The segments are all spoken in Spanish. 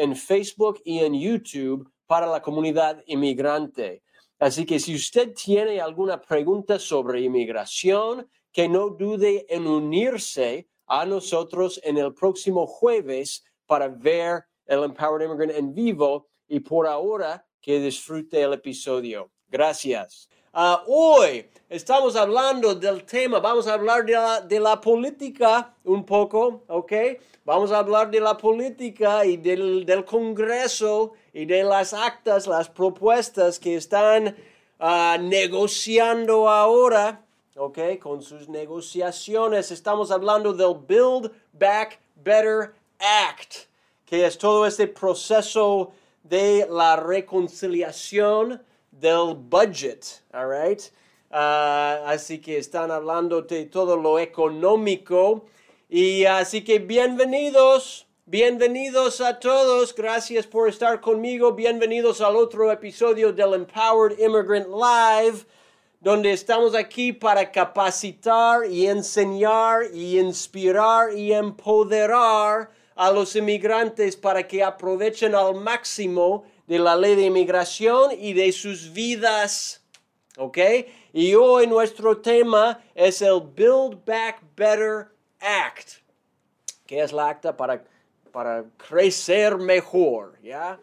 en Facebook y en YouTube para la comunidad inmigrante. Así que si usted tiene alguna pregunta sobre inmigración, que no dude en unirse a nosotros en el próximo jueves para ver el Empowered Immigrant en vivo y por ahora que disfrute el episodio. Gracias. Uh, hoy estamos hablando del tema, vamos a hablar de la, de la, política un poco, ¿ok? Vamos a hablar de la política y del, del Congreso y de las actas, las propuestas que están uh, negociando ahora, ¿ok? Con sus negociaciones. Estamos hablando del Build Back Better Act, que es todo este proceso de la reconciliación del budget, all right? Uh, así que están hablando de todo lo económico. Y así que bienvenidos, bienvenidos a todos. Gracias por estar conmigo. Bienvenidos al otro episodio del Empowered Immigrant Live, donde estamos aquí para capacitar y enseñar y inspirar y empoderar a los inmigrantes para que aprovechen al máximo de la ley de inmigración y de sus vidas. ¿Ok? Y hoy nuestro tema es el Build Back Better Act, que es la acta para, para crecer mejor. ¿Ya?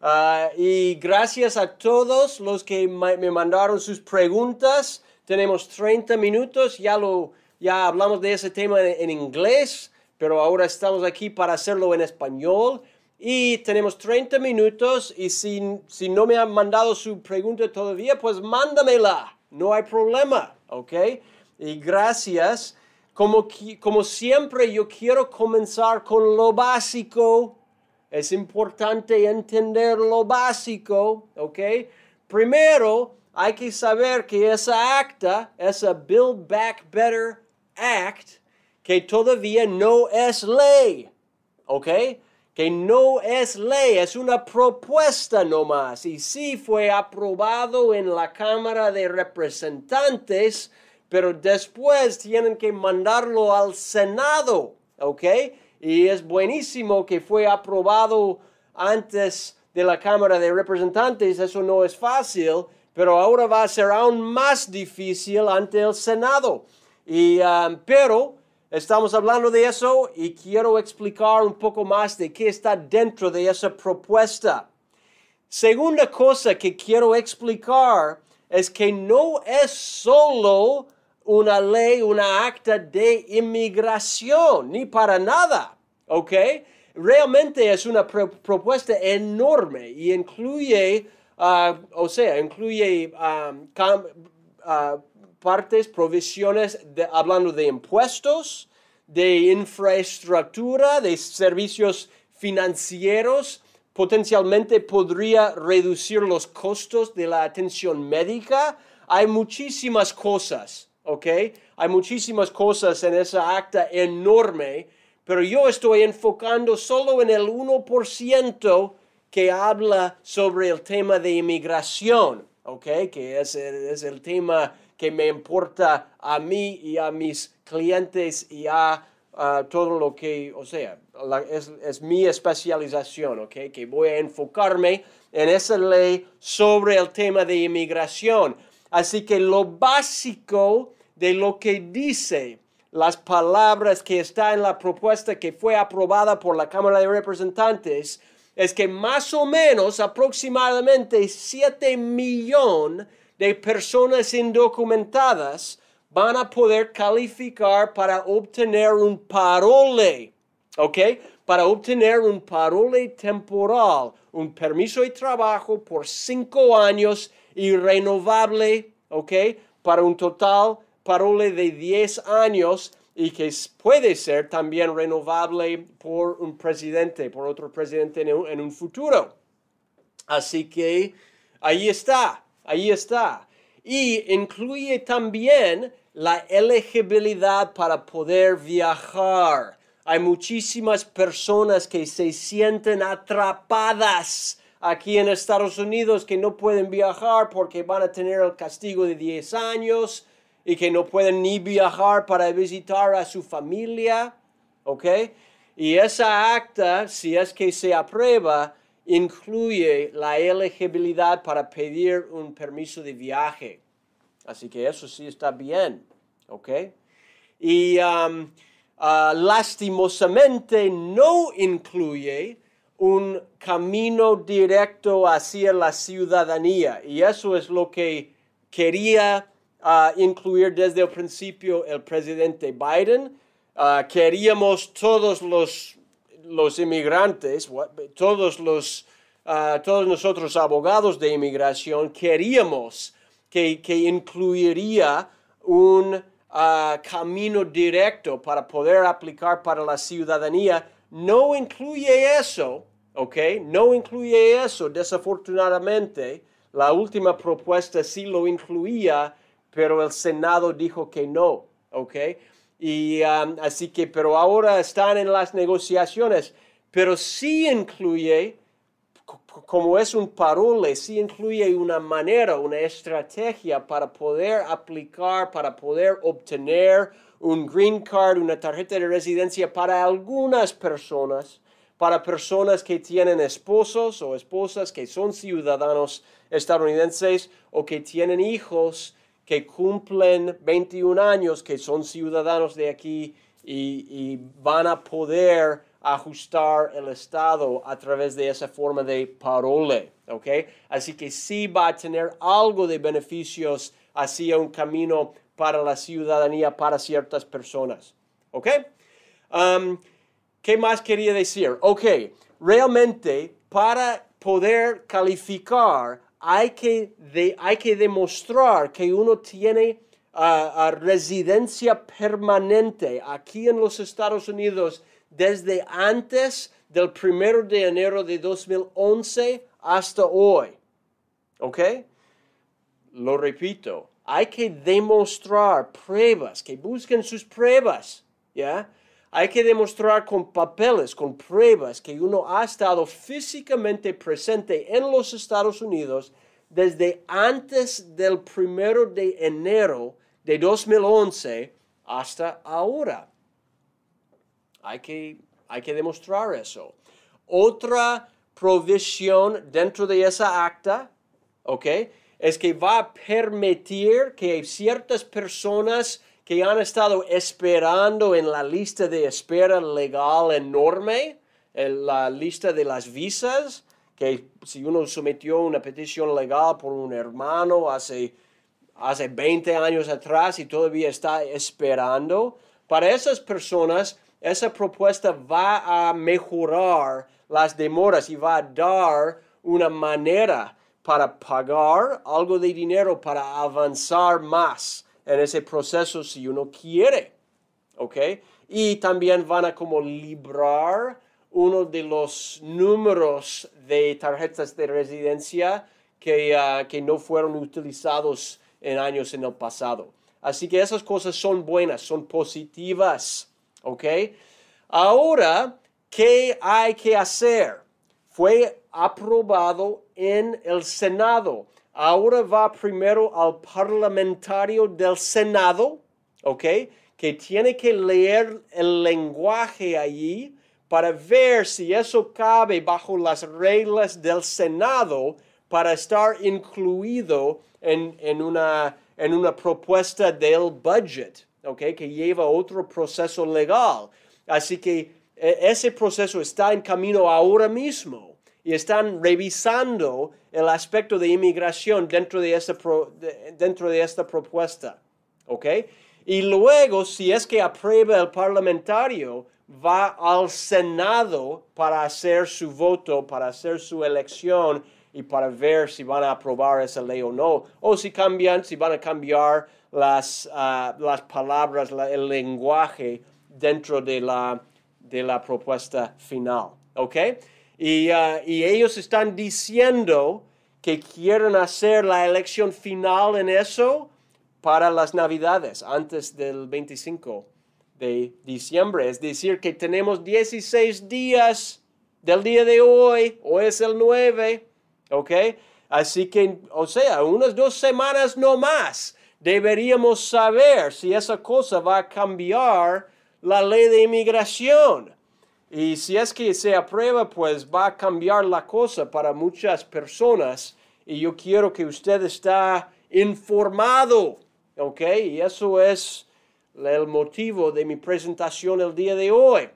Ah, y gracias a todos los que me mandaron sus preguntas. Tenemos 30 minutos, ya, lo, ya hablamos de ese tema en inglés, pero ahora estamos aquí para hacerlo en español. Y tenemos 30 minutos y si, si no me han mandado su pregunta todavía, pues mándamela. No hay problema, ¿ok? Y gracias. Como, como siempre, yo quiero comenzar con lo básico. Es importante entender lo básico, ¿ok? Primero, hay que saber que esa acta, esa Build Back Better Act, que todavía no es ley, ¿ok? Que no es ley, es una propuesta nomás. Y sí fue aprobado en la Cámara de Representantes, pero después tienen que mandarlo al Senado, ¿ok? Y es buenísimo que fue aprobado antes de la Cámara de Representantes, eso no es fácil, pero ahora va a ser aún más difícil ante el Senado. Y, um, pero Estamos hablando de eso y quiero explicar un poco más de qué está dentro de esa propuesta. Segunda cosa que quiero explicar es que no es solo una ley, una acta de inmigración, ni para nada, ¿ok? Realmente es una propuesta enorme y incluye, uh, o sea, incluye um, uh, partes, provisiones hablando de impuestos, de infraestructura, de servicios financieros, potencialmente podría reducir los costos de la atención médica. Hay muchísimas cosas, ¿ok? Hay muchísimas cosas en esa acta enorme, pero yo estoy enfocando solo en el 1% que habla sobre el tema de inmigración, ¿ok? Que es es el tema que me importa a mí y a mis clientes y a, todo lo que, o sea, es, mi especialización, ¿ok? Que voy a enfocarme en esa ley sobre el tema de inmigración. Así que lo básico de lo que dice las palabras que está en la propuesta que fue aprobada por la Cámara de Representantes es que más o menos aproximadamente 7 millones de personas indocumentadas van a poder calificar para obtener un parole. ¿Ok? para obtener un parole temporal, un permiso de trabajo por cinco años y renovable, ¿ok? Para un total parole de 10 años y que puede ser también renovable por un presidente, por otro presidente en un, en un futuro. Así que ahí está, ahí está. Y incluye también la elegibilidad para poder viajar. Hay muchísimas personas que se sienten atrapadas aquí en Estados Unidos que no pueden viajar porque van a tener el castigo de 10 años y que no pueden ni viajar para visitar a su familia, ¿ok? Y esa acta, si es que se aprueba, incluye la elegibilidad para pedir un permiso de viaje. Así que eso sí está bien, ¿ok? Y um, uh, lastimosamente no incluye un camino directo hacia la ciudadanía. Y eso es lo que quería uh, incluir desde el principio el presidente Biden. Uh, queríamos todos los, los inmigrantes, todos, los, uh, todos nosotros abogados de inmigración, queríamos que, que incluiría un camino directo para poder aplicar para la ciudadanía. No incluye eso, ¿ok? No incluye eso, desafortunadamente. La última propuesta sí lo incluía, pero el Senado dijo que no, ¿ok? Y um, así que, pero ahora están en las negociaciones, pero sí incluye, como es un parole, sí incluye una manera, una estrategia para poder aplicar, para poder obtener un green card, una tarjeta de residencia para algunas personas, para personas que tienen esposos o esposas que son ciudadanos estadounidenses o que tienen hijos que cumplen 21 años, que son ciudadanos de aquí y, van a poder ajustar el Estado a través de esa forma de parole, ¿ok? Así que sí va a tener algo de beneficios hacia un camino para la ciudadanía para ciertas personas, ¿ok? Um, ¿Qué más quería decir? Ok, realmente para poder calificar hay que, hay que demostrar que uno tiene uh, residencia permanente aquí en los Estados Unidos desde antes del primero de enero de 2011 hasta hoy. ¿Ok? Lo repito, hay que demostrar pruebas, que busquen sus pruebas. ¿Ya? Hay que demostrar con papeles, con pruebas que uno ha estado físicamente presente en los Estados Unidos desde antes del primero de enero de 2011 hasta ahora. Hay que, hay que demostrar eso. Otra provisión dentro de esa acta, ¿ok? Es que va a permitir que ciertas personas que han estado esperando en la lista de espera legal enorme, en la lista de las visas, que si uno sometió una petición legal por un hermano hace, hace 20 años atrás y todavía está esperando, para esas personas esa propuesta va a mejorar las demoras y va a dar una manera para pagar algo de dinero para avanzar más en ese proceso si uno quiere. ¿Ok? Y también van a como librar uno de los números de tarjetas de residencia que, ah, que no fueron utilizados en años en el pasado. Así que esas cosas son buenas, son positivas. ¿Ok? Ahora, ¿qué hay que hacer? Fue aprobado en el Senado ahora va primero al parlamentario del Senado, ¿ok? Que tiene que leer el lenguaje allí para ver si eso cabe bajo las reglas del Senado para estar incluido en, en, una, en una propuesta del budget, ¿ok? Que lleva otro proceso legal. Así que e, ese proceso está en camino ahora mismo y están revisando el aspecto de inmigración dentro de esta, dentro de esta propuesta. ¿Ok? Y luego, si es que aprueba el parlamentario, va al Senado para hacer su voto, para hacer su elección y para ver si van a aprobar esa ley o no, o si cambian, si van a cambiar las, ah, las palabras, el lenguaje dentro de la, de la propuesta final. ¿Ok? Y, ah, y ellos están diciendo que quieren hacer la elección final en eso para las navidades, antes del 25 de diciembre. Es decir, que tenemos 16 días del día de hoy, hoy es el 9, ¿ok? Así que, o sea, unas dos semanas no más, deberíamos saber si esa cosa va a cambiar la ley de inmigración. Y si es que se aprueba, pues va a cambiar la cosa para muchas personas. Y yo quiero que usted está informado, ¿ok? Y eso es el motivo de mi presentación el día de hoy.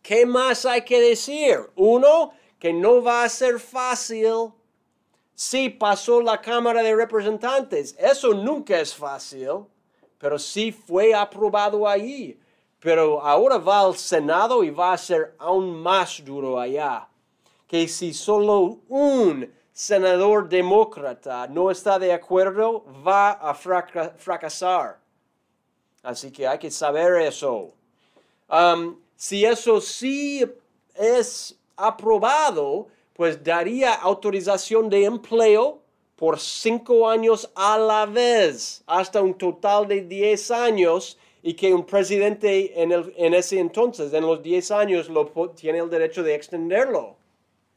¿Qué más hay que decir? Uno, que no va a ser fácil. Sí pasó la Cámara de Representantes. Eso nunca es fácil, pero sí fue aprobado allí. Pero ahora va al Senado y va a ser aún más duro allá. Que si solo un senador demócrata no está de acuerdo, va a fracasar. Así que hay que saber eso. Um, si eso sí es aprobado, pues daría autorización de empleo por cinco años a la vez, hasta un total de diez años, y que un presidente en, el, en ese entonces, en los diez años, lo, tiene el derecho de extenderlo.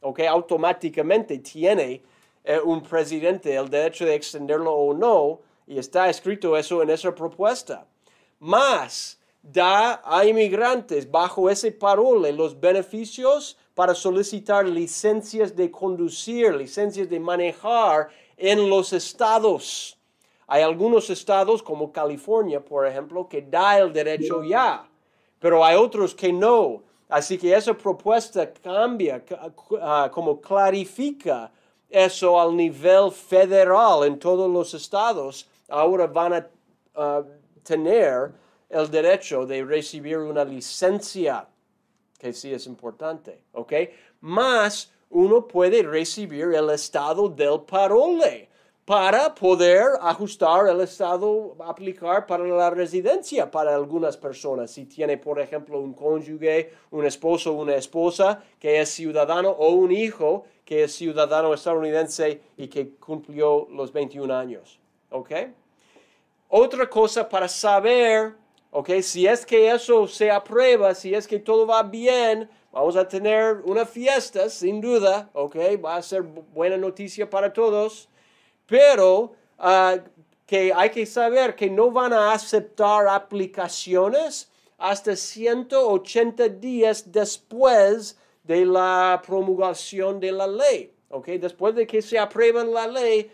¿Ok? Automáticamente tiene eh, un presidente el derecho de extenderlo o no, y está escrito eso en esa propuesta más da a inmigrantes bajo ese parole los beneficios para solicitar licencias de conducir, licencias de manejar en los estados. Hay algunos estados como California, por ejemplo, que da el derecho ya, pero hay otros que no. Así que esa propuesta cambia, ah, como clarifica eso al nivel federal en todos los estados. Ahora van a ah, tener el derecho de recibir una licencia, que sí es importante, ¿ok? Más uno puede recibir el estado del parole para poder ajustar el estado, aplicar para la residencia para algunas personas. Si tiene, por ejemplo, un cónyuge, un esposo, una esposa que es ciudadano o un hijo que es ciudadano estadounidense y que cumplió los 21 años. ¿Ok? Otra cosa para saber, ok, si es que eso se aprueba, si es que todo va bien, vamos a tener una fiesta, sin duda, ok, va a ser buena noticia para todos, pero ah, que hay que saber que no van a aceptar aplicaciones hasta 180 días después de la promulgación de la ley. ok, Después de que se apruebe la ley,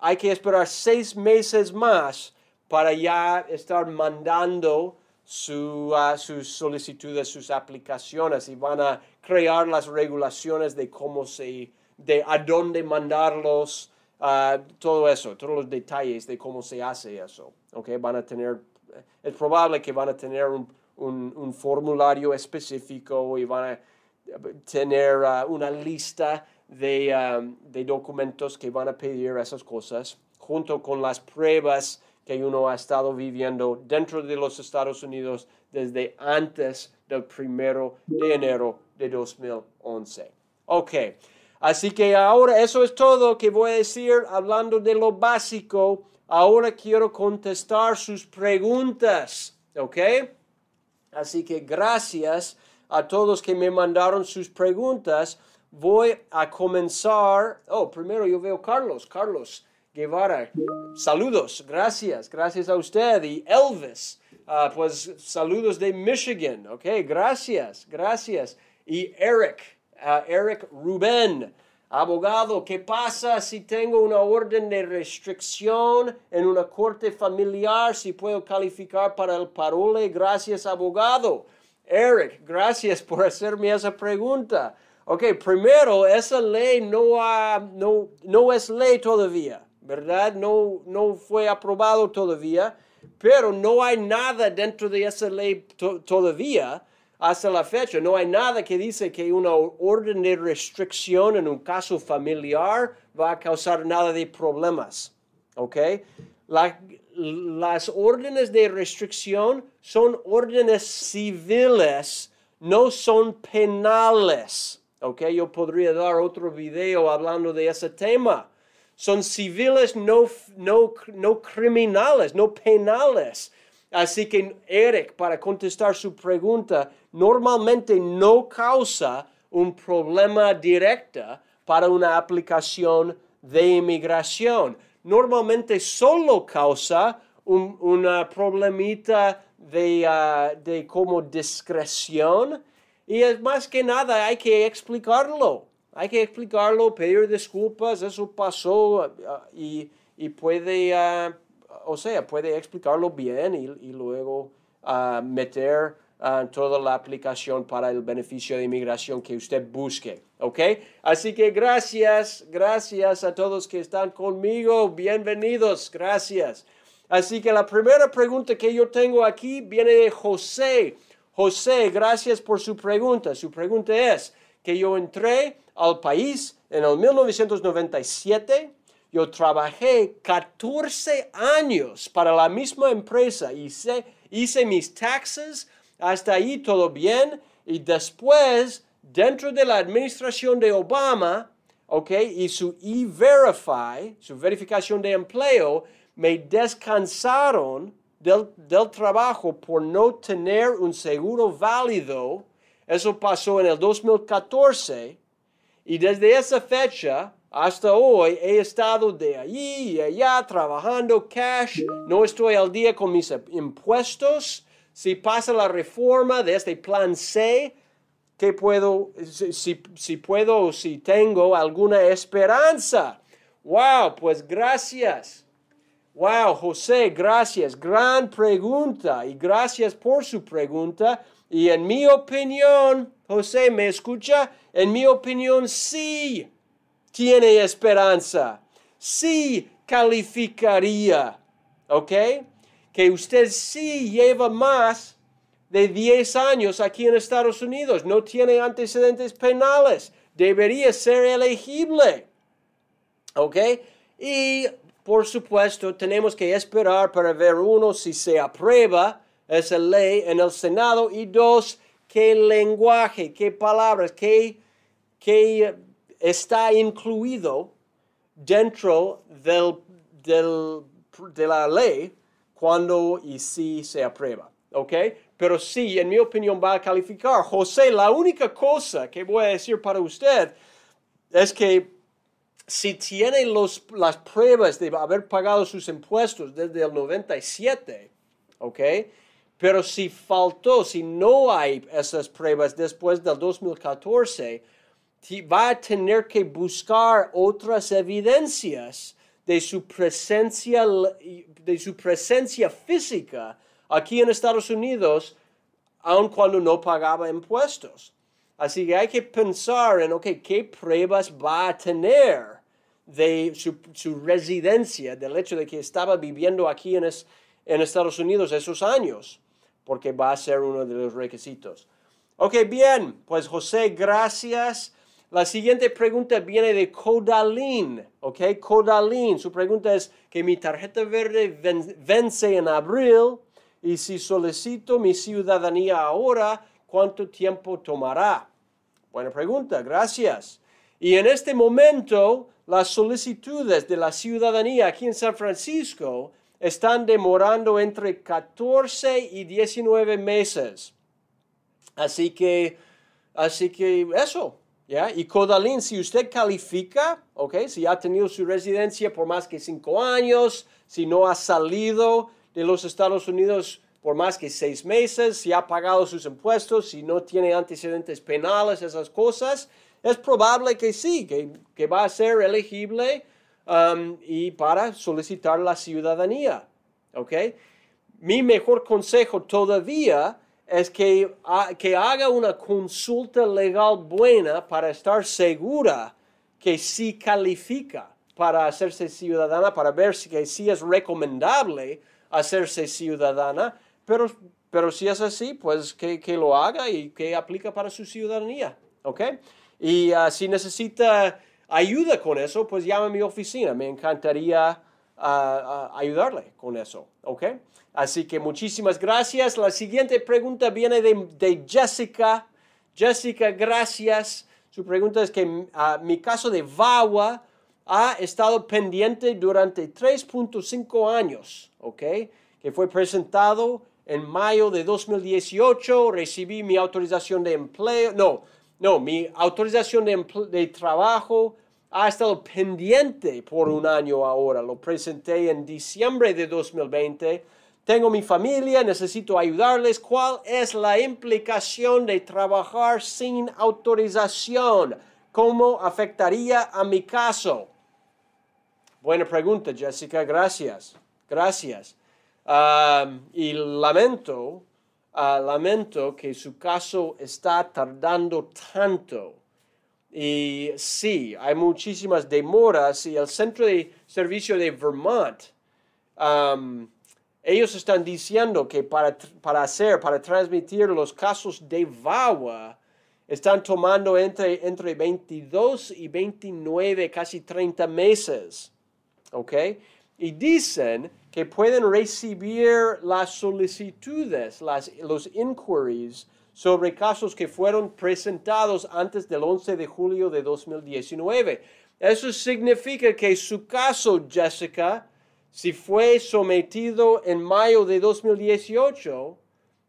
hay que esperar seis meses más para ya estar mandando su, sus solicitudes, sus aplicaciones y van a crear las regulaciones de cómo se, de a dónde mandarlos, uh, todo eso, todos los detalles de cómo se hace eso. Okay? Van a tener, es probable que van a tener un, un, formulario específico y van a tener uh, una lista de, um, de documentos que van a pedir esas cosas junto con las pruebas que uno ha estado viviendo dentro de los Estados Unidos desde antes del primero de enero de 2011. Ok, así que ahora eso es todo que voy a decir hablando de lo básico. Ahora quiero contestar sus preguntas. Ok, así que gracias a todos que me mandaron sus preguntas. Voy a comenzar. Oh, primero yo veo Carlos. Carlos, Guevara, saludos, gracias, gracias a usted. Y Elvis, ah, pues saludos de Michigan, ok, gracias, gracias. Y Eric, Eric Rubén, abogado, ¿qué pasa si tengo una orden de restricción en una corte familiar? Si puedo calificar para el parole, gracias, abogado. Eric, gracias por hacerme esa pregunta. Ok, primero, esa ley no, no, no es ley todavía. ¿verdad? No, no fue aprobado todavía, pero no hay nada dentro de esa ley todavía hasta la fecha. No hay nada que dice que una orden de restricción en un caso familiar va a causar nada de problemas. ¿Ok? las órdenes de restricción son órdenes civiles, no son penales. ¿Ok? Yo podría dar otro video hablando de ese tema. Son civiles, no, no, no criminales, no penales. Así que Eric, para contestar su pregunta, normalmente no causa un problema directo para una aplicación de inmigración. Normalmente solo causa un una problemita de, ah, de como discreción y es más que nada hay que explicarlo. Hay que explicarlo, pedir disculpas, eso pasó ah, y, y puede... Ah, o sea, puede explicarlo bien y, luego ah, meter uh, toda la aplicación para el beneficio de inmigración que usted busque. ¿Ok? Así que gracias, gracias a todos que están conmigo. Bienvenidos, gracias. Así que la primera pregunta que yo tengo aquí viene de José. José, gracias por su pregunta. Su pregunta es que yo entré al país en el 1997 yo trabajé 14 años para la misma empresa, hice, hice mis taxes, hasta ahí todo bien, y después, dentro de la administración de Obama, ok, y su E-Verify, su verificación de empleo, me descansaron del, del trabajo por no tener un seguro válido. Eso pasó en el 2014. Y desde esa fecha, hasta hoy he estado de allí y allá trabajando cash, no estoy al día con mis impuestos. Si pasa la reforma de este plan C, ¿qué puedo, si, si si tengo alguna esperanza? Wow, pues gracias. Wow, José, gracias. Gran pregunta y gracias por su pregunta. Y en mi opinión, José, ¿me escucha? En mi opinión, sí tiene esperanza, sí calificaría, ¿ok? Que usted sí lleva más de 10 años aquí en Estados Unidos, no tiene antecedentes penales, debería ser elegible, ¿ok? Y por supuesto tenemos que esperar para ver uno si se aprueba esa ley en el Senado y dos, qué lenguaje, qué palabras, qué, qué está incluido dentro del, de la ley cuando y si se aprueba. ¿Ok? Pero sí, en mi opinión, va a calificar. José, la única cosa que voy a decir para usted es que si tiene los, las pruebas de haber pagado sus impuestos desde el 97, ¿ok? Pero si faltó, si no hay esas pruebas después del 2014, va a tener que buscar otras evidencias de su presencia, de su presencia física aquí en Estados Unidos, aun cuando no pagaba impuestos. Así que hay que pensar en, ok, ¿qué pruebas va a tener de su, residencia, del hecho de que estaba viviendo aquí en, en Estados Unidos esos años? Porque va a ser uno de los requisitos. Ok, bien, pues José, gracias. La siguiente pregunta viene de Codalin, ¿ok? Codalin, su pregunta es que mi tarjeta verde vence en abril y si solicito mi ciudadanía ahora, ¿cuánto tiempo tomará? Buena pregunta, gracias. Y en este momento, las solicitudes de la ciudadanía aquí en San Francisco están demorando entre 14 y 19 meses. Así que, así que eso, y Codalín, si usted califica, ¿ok? Si ha tenido su residencia por más que cinco años, si no ha salido de los Estados Unidos por más que seis meses, si ha pagado sus impuestos, si no tiene antecedentes penales, esas cosas, es probable que sí, que, va a ser elegible um, y para solicitar la ciudadanía, ¿ok? Mi mejor consejo todavía es que, que haga una consulta legal buena para estar segura que sí califica para hacerse ciudadana, para ver si, sí es recomendable hacerse ciudadana, pero pero si es así, pues que, que lo haga y que aplica para su ciudadanía, ¿ok? Y ah, si necesita ayuda con eso, pues llame a mi oficina. Me encantaría ah, ah, ayudarle con eso, ¿ok? Así que muchísimas gracias. La siguiente pregunta viene de, de Jessica. Jessica, gracias. Su pregunta es que mi caso de VAWA ha estado pendiente durante 3.5 años, ¿ok? Que fue presentado en mayo de 2018, recibí mi autorización de empleo, no, no, mi autorización de, de trabajo ha estado pendiente por un año ahora, lo presenté en diciembre de 2020. Tengo mi familia, necesito ayudarles. ¿Cuál es la implicación de trabajar sin autorización? ¿Cómo afectaría a mi caso? Buena pregunta, Jessica. Gracias. Gracias. y lamento, ah, lamento que su caso está tardando tanto. Y sí, hay muchísimas demoras y el Centro de Servicio de Vermont, ellos están diciendo que para, para hacer, para transmitir los casos de VAWA, están tomando entre, entre 22 y 29, casi 30 meses. ¿ok? Y dicen que pueden recibir las solicitudes, las, los inquiries sobre casos que fueron presentados antes del 11 de julio de 2019. Eso significa que su caso, Jessica, si fue sometido en mayo de 2018,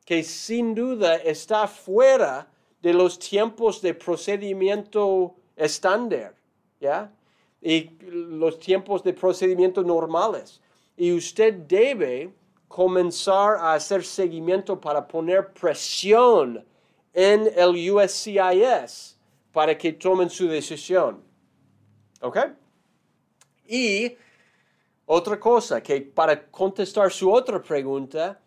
que sin duda está fuera de los tiempos de procedimiento estándar, ¿ya? y los tiempos de procedimiento normales. Y usted debe comenzar a hacer seguimiento para poner presión en el USCIS para que tomen su decisión. ¿Ok? Y otra cosa, que para contestar su otra pregunta,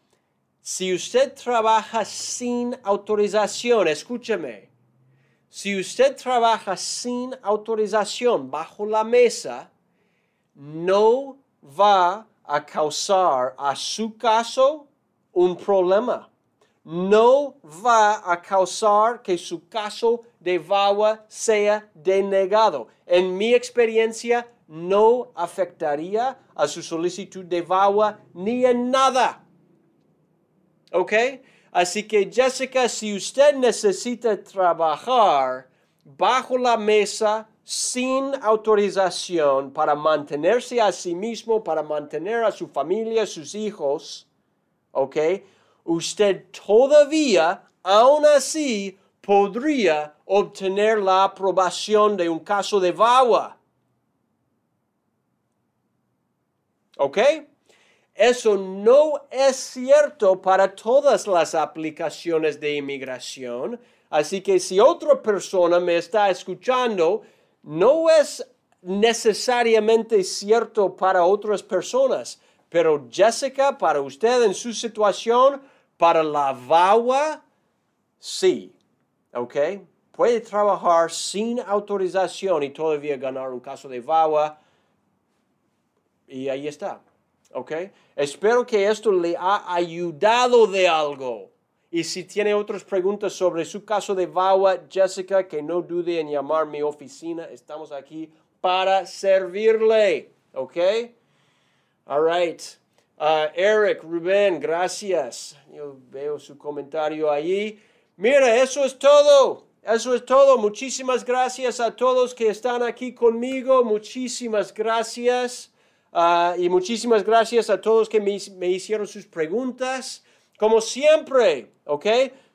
si usted trabaja sin autorización, escúcheme, si usted trabaja sin autorización bajo la mesa, no va a causar a su caso un problema. No va a causar que su caso de VAWA sea denegado. En mi experiencia, no afectaría a su solicitud de VAWA ni en nada. ¿Ok? Así que Jessica, si usted necesita trabajar bajo la mesa sin autorización para mantenerse a sí mismo, para mantener a su familia, sus hijos, ¿ok? Usted todavía, aún así, podría obtener la aprobación de un caso de VAWA. ¿Ok? Eso no es cierto para todas las aplicaciones de inmigración. Así que si otra persona me está escuchando, no es necesariamente cierto para otras personas. Pero Jessica, para usted en su situación, para la VAWA, sí. ¿Ok? Puede trabajar sin autorización y todavía ganar un caso de VAWA. Y ahí está. ¿ok? Espero que esto le ha ayudado de algo. Y si tiene otras preguntas sobre su caso de VAWA, Jessica, que no dude en llamar mi oficina. Estamos aquí para servirle, ¿ok? All right. Uh, Eric, Rubén, gracias. Yo veo su comentario allí. Mira, eso es todo. Eso es todo. Muchísimas gracias a todos que están aquí conmigo. Muchísimas gracias. Ah, y muchísimas gracias a todos que me, me, hicieron sus preguntas. Como siempre, ¿ok?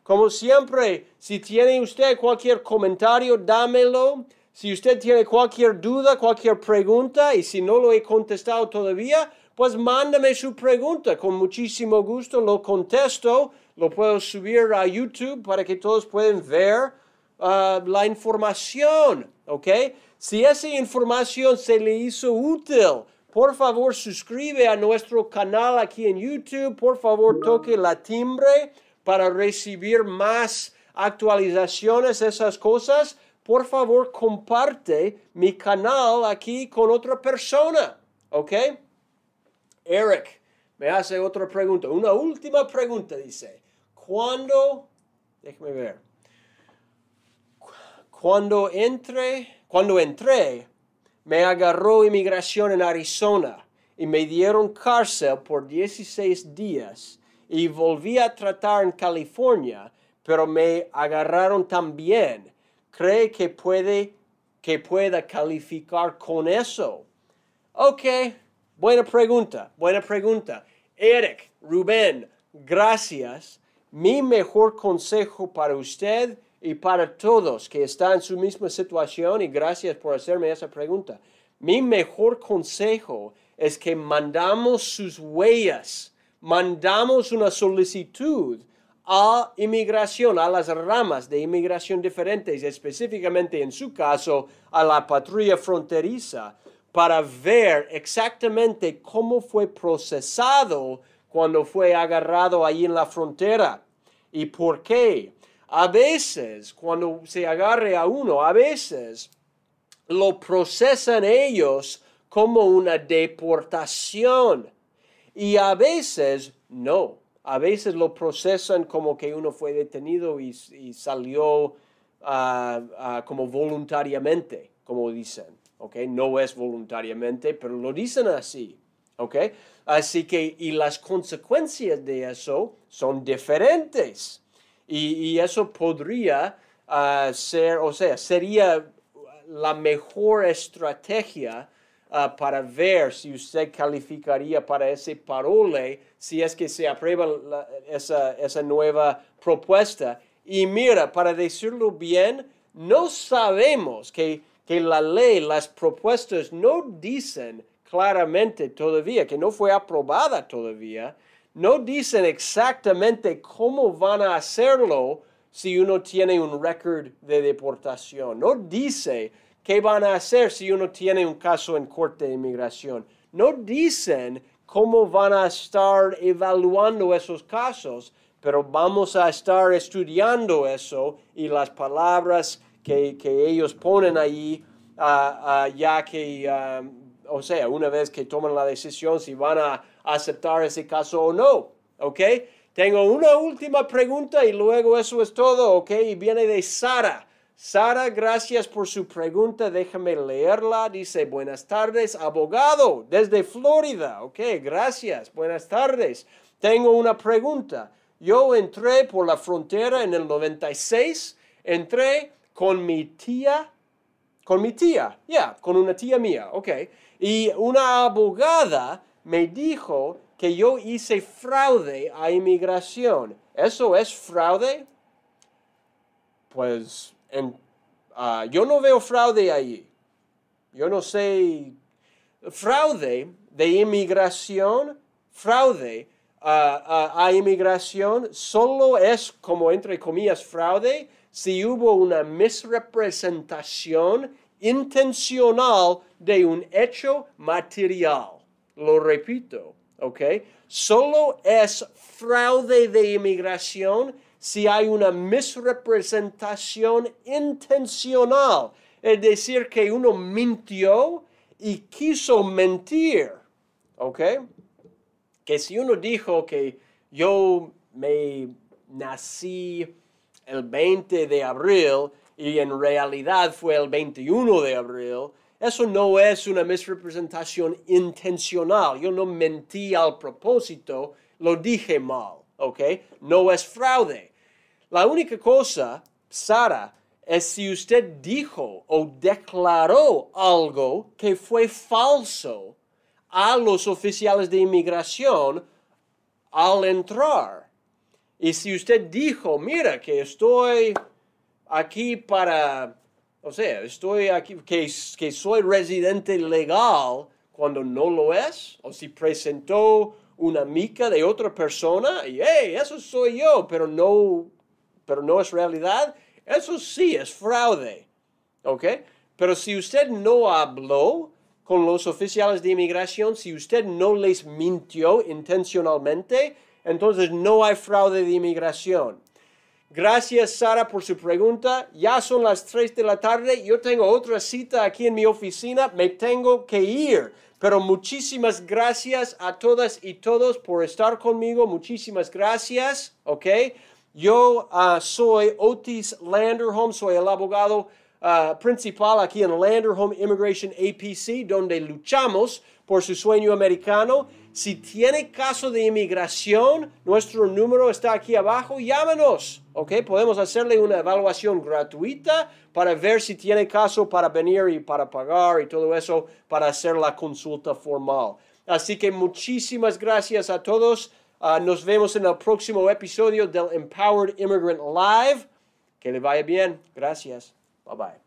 Como siempre, si tiene usted cualquier comentario, dámelo. Si usted tiene cualquier duda, cualquier pregunta, y si no lo he contestado todavía, pues mándame su pregunta. Con muchísimo gusto lo contesto. Lo puedo subir a YouTube para que todos puedan ver ah, la información, ¿ok? Si esa información se le hizo útil, por favor, suscribe a nuestro canal aquí en YouTube. Por favor, toque la timbre para recibir más actualizaciones, esas cosas. Por favor, comparte mi canal aquí con otra persona. ¿Ok? Eric me hace otra pregunta. Una última pregunta, dice. cuando, déjeme ver, cuando entré, cuando entré, me agarró inmigración en Arizona y me dieron cárcel por 16 días y volví a tratar en California, pero me agarraron también. ¿Cree que puede que pueda calificar con eso? Ok, buena pregunta, buena pregunta. Eric, Rubén, gracias. Mi mejor consejo para usted y para todos que están en su misma situación, y gracias por hacerme esa pregunta. Mi mejor consejo es que mandamos sus huellas, mandamos una solicitud a inmigración, a las ramas de inmigración diferentes, específicamente en su caso a la patrulla fronteriza, para ver exactamente cómo fue procesado cuando fue agarrado ahí en la frontera y por qué. A veces, cuando se agarre a uno, a veces lo procesan ellos como una deportación. Y a veces no. A veces lo procesan como que uno fue detenido y, salió ah, ah, como voluntariamente, como dicen. ¿okay? No es voluntariamente, pero lo dicen así. ¿okay? Así que, y las consecuencias de eso son diferentes. Y, eso podría ah, ser, o sea, sería la mejor estrategia ah, para ver si usted calificaría para ese parole, si es que se aprueba esa, esa nueva propuesta. Y mira, para decirlo bien, no sabemos que, que la ley, las propuestas no dicen claramente todavía, que no fue aprobada todavía, no dicen exactamente cómo van a hacerlo si uno tiene un récord de deportación. No dice qué van a hacer si uno tiene un caso en corte de inmigración. No dicen cómo van a estar evaluando esos casos, pero vamos a estar estudiando eso y las palabras que, ellos ponen ahí, ah, ah, ya que, ah, o sea, una vez que toman la decisión si van a aceptar ese caso o no. ¿Ok? Tengo una última pregunta y luego eso es todo, ¿ok? Y viene de Sara. Sara, gracias por su pregunta. Déjame leerla. Dice, buenas tardes, abogado desde Florida. Ok, gracias. Buenas tardes. Tengo una pregunta. Yo entré por la frontera en el 96. Entré con mi tía, con mi tía, ya, con una tía mía, ok. Y una abogada me dijo que yo hice fraude a inmigración. ¿Eso es fraude? Pues ah, yo no veo fraude ahí. Yo no sé. Fraude de inmigración, fraude ah, ah, a inmigración solo es como entre comillas fraude si hubo una misrepresentación intencional de un hecho material. Lo repito, ¿ok? Solo es fraude de inmigración si hay una misrepresentación intencional, es decir, que uno mintió y quiso mentir, ¿ok? Que si uno dijo que yo me nací el 20 de abril y en realidad fue el 21 de abril, eso no es una misrepresentación intencional. Yo no mentí al propósito, lo dije mal, ¿ok? No es fraude. La única cosa, Sara, es si usted dijo o declaró algo que fue falso a los oficiales de inmigración al entrar. Y si usted dijo, mira, que estoy aquí para o sea, estoy aquí, que, que soy residente legal cuando no lo es, o si presentó una mica de otra persona y, hey, eso soy yo, pero no, pero no es realidad, eso sí es fraude. ¿Ok? Pero si usted no habló con los oficiales de inmigración, si usted no les mintió intencionalmente, entonces no hay fraude de inmigración. Gracias, Sara, por su pregunta. Ya son las 3 de la tarde. Yo tengo otra cita aquí en mi oficina. Me tengo que ir. Pero muchísimas gracias a todas y todos por estar conmigo. Muchísimas gracias. ¿Ok? Yo uh, soy Otis Landerholm, soy el abogado uh, principal aquí en Landerholm Immigration APC, donde luchamos por su sueño americano. Si tiene caso de inmigración, nuestro número está aquí abajo, llámanos, ¿ok? Podemos hacerle una evaluación gratuita para ver si tiene caso para venir y para pagar y todo eso para hacer la consulta formal. Así que muchísimas gracias a todos. Uh, nos vemos en el próximo episodio del Empowered Immigrant Live. Que le vaya bien. Gracias. Bye bye.